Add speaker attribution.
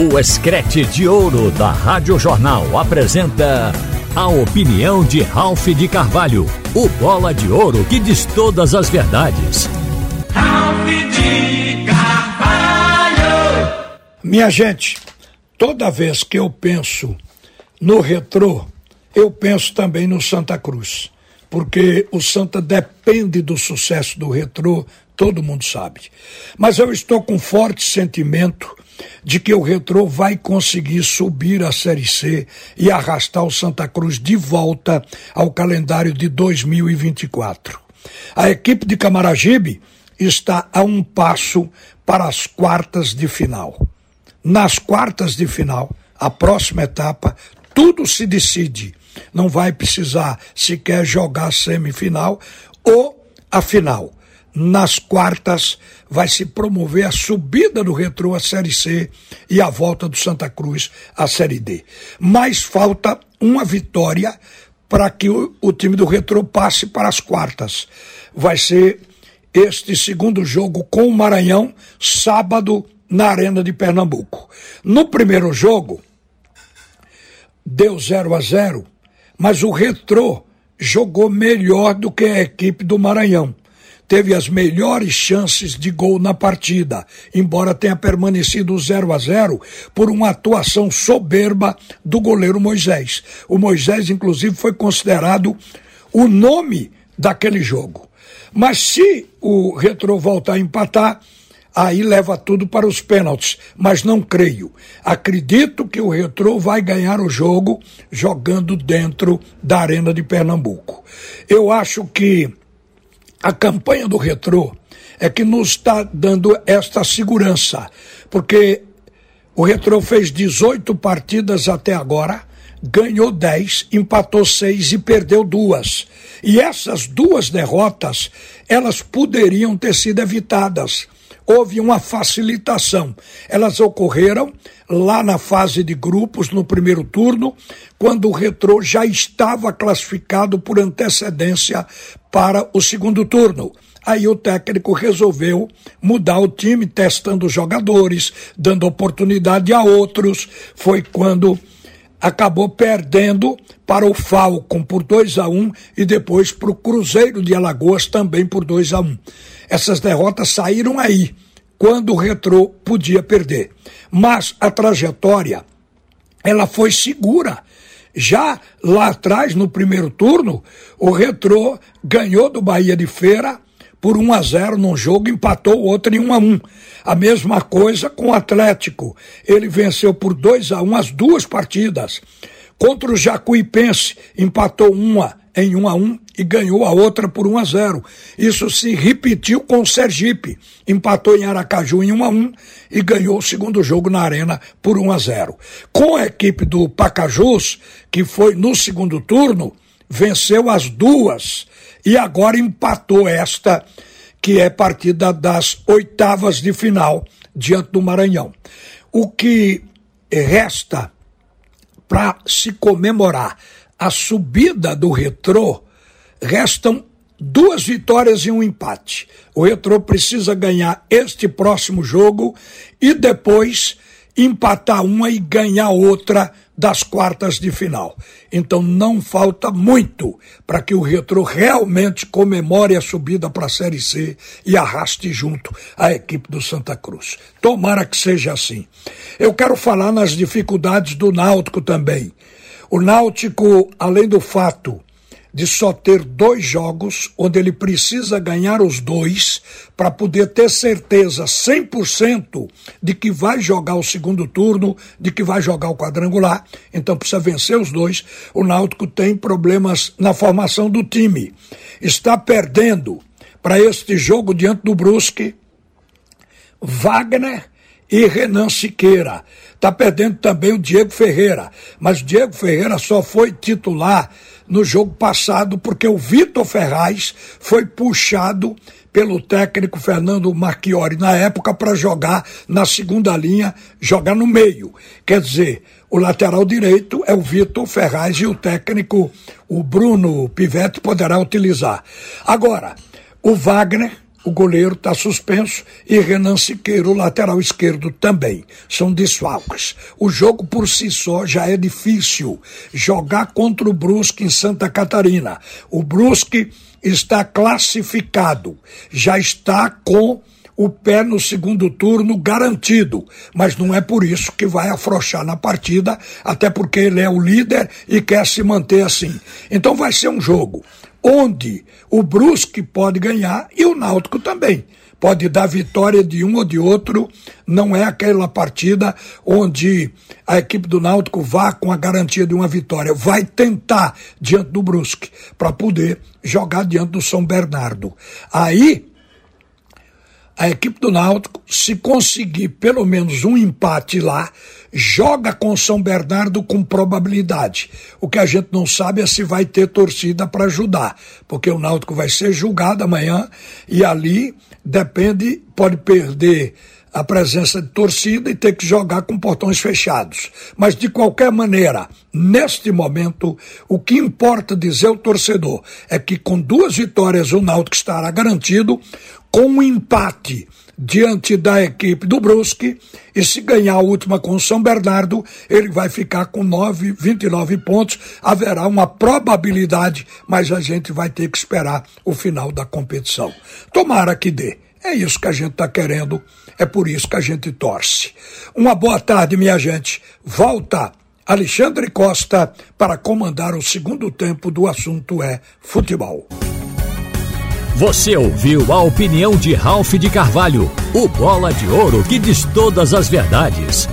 Speaker 1: O Escrete de Ouro da Rádio Jornal apresenta a opinião de Ralph de Carvalho, o bola de ouro que diz todas as verdades.
Speaker 2: Ralph de Carvalho!
Speaker 3: Minha gente, toda vez que eu penso no retrô, eu penso também no Santa Cruz. Porque o Santa depende do sucesso do retrô, todo mundo sabe. Mas eu estou com forte sentimento de que o Retrô vai conseguir subir a Série C e arrastar o Santa Cruz de volta ao calendário de 2024. A equipe de Camaragibe está a um passo para as quartas de final. Nas quartas de final, a próxima etapa, tudo se decide. Não vai precisar sequer jogar semifinal ou a final nas quartas vai se promover a subida do Retrô à Série C e a volta do Santa Cruz à Série D. Mas falta uma vitória para que o, o, time do Retrô passe para as quartas. Vai ser este segundo jogo com o Maranhão, sábado, na Arena de Pernambuco. No primeiro jogo, deu 0 a 0, mas o Retrô jogou melhor do que a equipe do Maranhão teve as melhores chances de gol na partida, embora tenha permanecido 0 a 0 por uma atuação soberba do goleiro Moisés. O Moisés, inclusive, foi considerado o nome daquele jogo. Mas se o Retro voltar a empatar, aí leva tudo para os pênaltis, mas não creio. Acredito que o Retro vai ganhar o jogo jogando dentro da Arena de Pernambuco. Eu acho que a campanha do Retrô é que nos está dando esta segurança, porque o Retrô fez 18 partidas até agora, ganhou 10, empatou 6 e perdeu duas. E essas duas derrotas, elas poderiam ter sido evitadas houve uma facilitação. Elas ocorreram lá na fase de grupos, no primeiro turno, quando o Retrô já estava classificado por antecedência para o segundo turno. Aí o técnico resolveu mudar o time, testando jogadores, dando oportunidade a outros. Foi quando acabou perdendo para o Falcon por 2 a 1 um, e depois para o Cruzeiro de Alagoas também por 2 a 1. Um. Essas derrotas saíram aí, quando o Retrô podia perder. Mas a trajetória, ela foi segura. Já lá atrás, no primeiro turno, o Retrô ganhou do Bahia de Feira por 1 a 0 num jogo, empatou outro em 1 a 1. A mesma coisa com o Atlético. Ele venceu por 2 a 1 as duas partidas. Contra o Jacuipense, empatou uma em 1 a 1 e ganhou a outra por 1 a 0. Isso se repetiu com o Sergipe, empatou em Aracaju em 1 a 1 e ganhou o segundo jogo na Arena por 1 a 0. Com a equipe do Pacajus, que foi no segundo turno, venceu as duas e agora empatou esta que é partida das oitavas de final diante do Maranhão. O que resta para se comemorar a subida do retrô, restam duas vitórias e um empate. O retrô precisa ganhar este próximo jogo e depois empatar uma e ganhar outra das quartas de final. Então não falta muito para que o Retro realmente comemore a subida para a Série C e arraste junto a equipe do Santa Cruz. Tomara que seja assim. Eu quero falar nas dificuldades do Náutico também. O Náutico, além do fato de só ter dois jogos, onde ele precisa ganhar os dois para poder ter certeza 100% de que vai jogar o segundo turno, de que vai jogar o quadrangular, então precisa vencer os dois. O Náutico tem problemas na formação do time. Está perdendo para este jogo diante do Brusque Wagner e Renan Siqueira. Está perdendo também o Diego Ferreira. Mas o Diego Ferreira só foi titular no jogo passado porque o Vitor Ferraz foi puxado pelo técnico Fernando Marchiori na época para jogar na segunda linha, jogar no meio. Quer dizer, o lateral direito é o Vitor Ferraz e o técnico, o Bruno Pivetti, poderá utilizar. Agora, o Wagner o goleiro está suspenso e Renan Siqueira, o lateral esquerdo, também. São desfalques. O jogo por si só já é difícil. Jogar contra o Brusque em Santa Catarina. O Brusque está classificado, já está com o pé no segundo turno garantido, mas não é por isso que vai afrouxar na partida, até porque ele é o líder e quer se manter assim. Então vai ser um jogo onde o Brusque pode ganhar e o Náutico também. Pode dar vitória de um ou de outro, não é aquela partida onde a equipe do Náutico vá com a garantia de uma vitória. Vai tentar diante do Brusque para poder jogar diante do São Bernardo. Aí a equipe do Náutico, se conseguir pelo menos um empate lá, joga com São Bernardo com probabilidade. O que a gente não sabe é se vai ter torcida para ajudar, porque o Náutico vai ser julgado amanhã e ali depende, pode perder a presença de torcida e ter que jogar com portões fechados. Mas, de qualquer maneira, neste momento, o que importa dizer ao torcedor é que com duas vitórias o Náutico estará garantido, com um empate diante da equipe do Brusque e se ganhar a última com o São Bernardo, ele vai ficar com 9, 29 pontos. Haverá uma probabilidade, mas a gente vai ter que esperar o final da competição. Tomara que dê. É isso que a gente está querendo, é por isso que a gente torce. Uma boa tarde, minha gente. Volta Alexandre Costa para comandar o segundo tempo do assunto é futebol.
Speaker 1: Você ouviu a opinião de Ralph de Carvalho, o bola de ouro que diz todas as verdades.